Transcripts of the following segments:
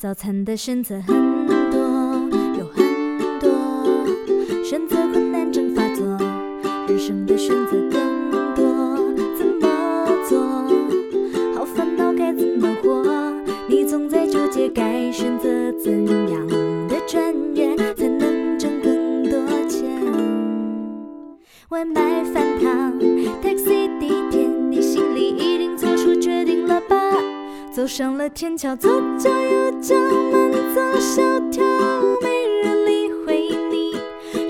早餐的选择很多，有很多，选择困难症发作，人生的选择更多，怎么做？好烦恼，该怎么活？你总在纠结该选择怎样的专业才能挣更多钱。外卖、饭堂、走上了天桥，左脚右脚，慢走小跳，没人理会你。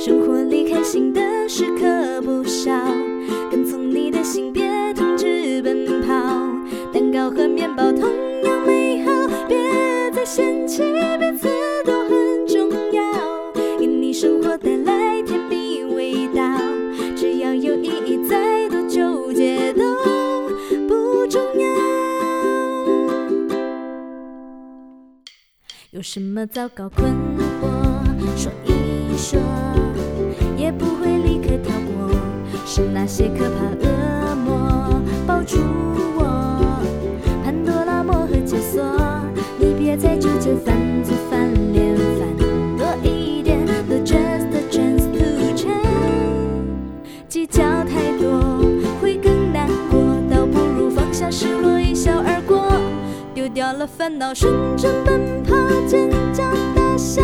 生活里开心的时刻不少，跟从你的心，别停止奔跑。蛋糕和面包同样美好，别再嫌弃彼此都很重要，给你生活的有什么糟糕困惑，说一说，也不会立刻跳过。是那些可怕恶魔抱住我，潘多拉魔盒解锁，你别再纠结犯错翻脸，翻多一点，The just chance to change。计较太多会更难过，倒不如放下失落，一笑而过。丢掉了烦恼，顺着奔跑，尖叫大笑，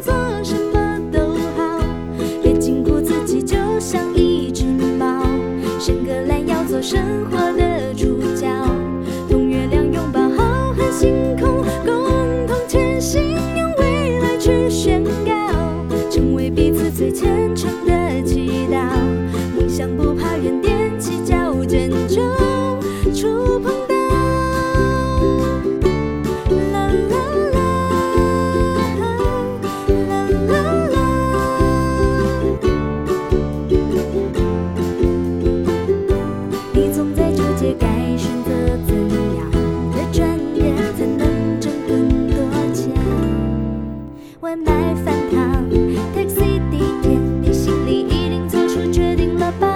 做什么都好。别禁锢自己，就像一只猫，伸个懒腰，做生活的主角。同月亮拥抱浩瀚星空，共同前行，用未来去宣告，成为彼此最虔诚的外卖、饭堂、taxi、地铁，你心里一定做出决定了吧？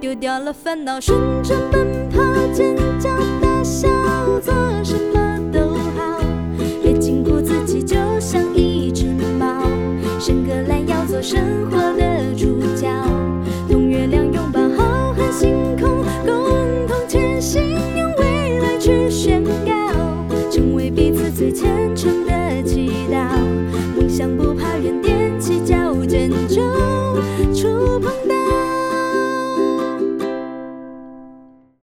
丢掉了烦恼，顺着奔跑，尖叫、大笑，做什么都好。别禁锢自己，就像一只猫，伸个懒腰，做生活的主角。同月亮拥抱，浩瀚星空共同前行，用未来去宣告，成为彼此最虔诚的祈祷。 장부